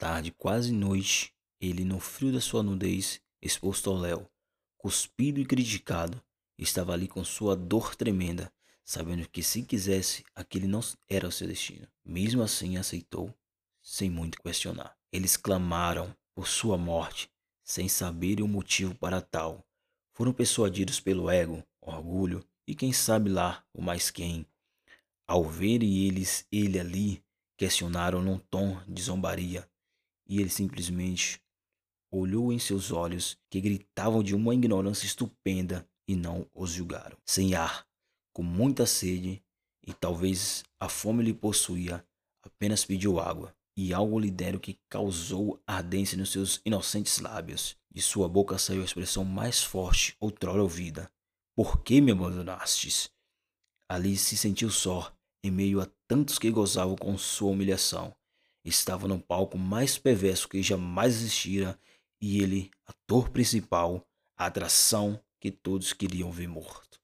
tarde, quase noite, ele, no frio da sua nudez, exposto ao léu, cuspido e criticado, estava ali com sua dor tremenda, sabendo que se quisesse, aquele não era o seu destino. Mesmo assim, aceitou, sem muito questionar. Eles clamaram por sua morte, sem saber o motivo para tal. Foram persuadidos pelo ego, orgulho e quem sabe lá o mais quem. Ao verem eles ele ali, questionaram num tom de zombaria, e ele simplesmente olhou em seus olhos que gritavam de uma ignorância estupenda e não os julgaram. Sem ar, com muita sede e talvez a fome lhe possuía, apenas pediu água e algo lhe deram que causou ardência nos seus inocentes lábios. De sua boca saiu a expressão mais forte outrora ouvida. Por que me abandonastes? Ali se sentiu só, em meio a tantos que gozavam com sua humilhação. Estava no palco mais perverso que jamais existira e ele, ator principal, a atração que todos queriam ver morto.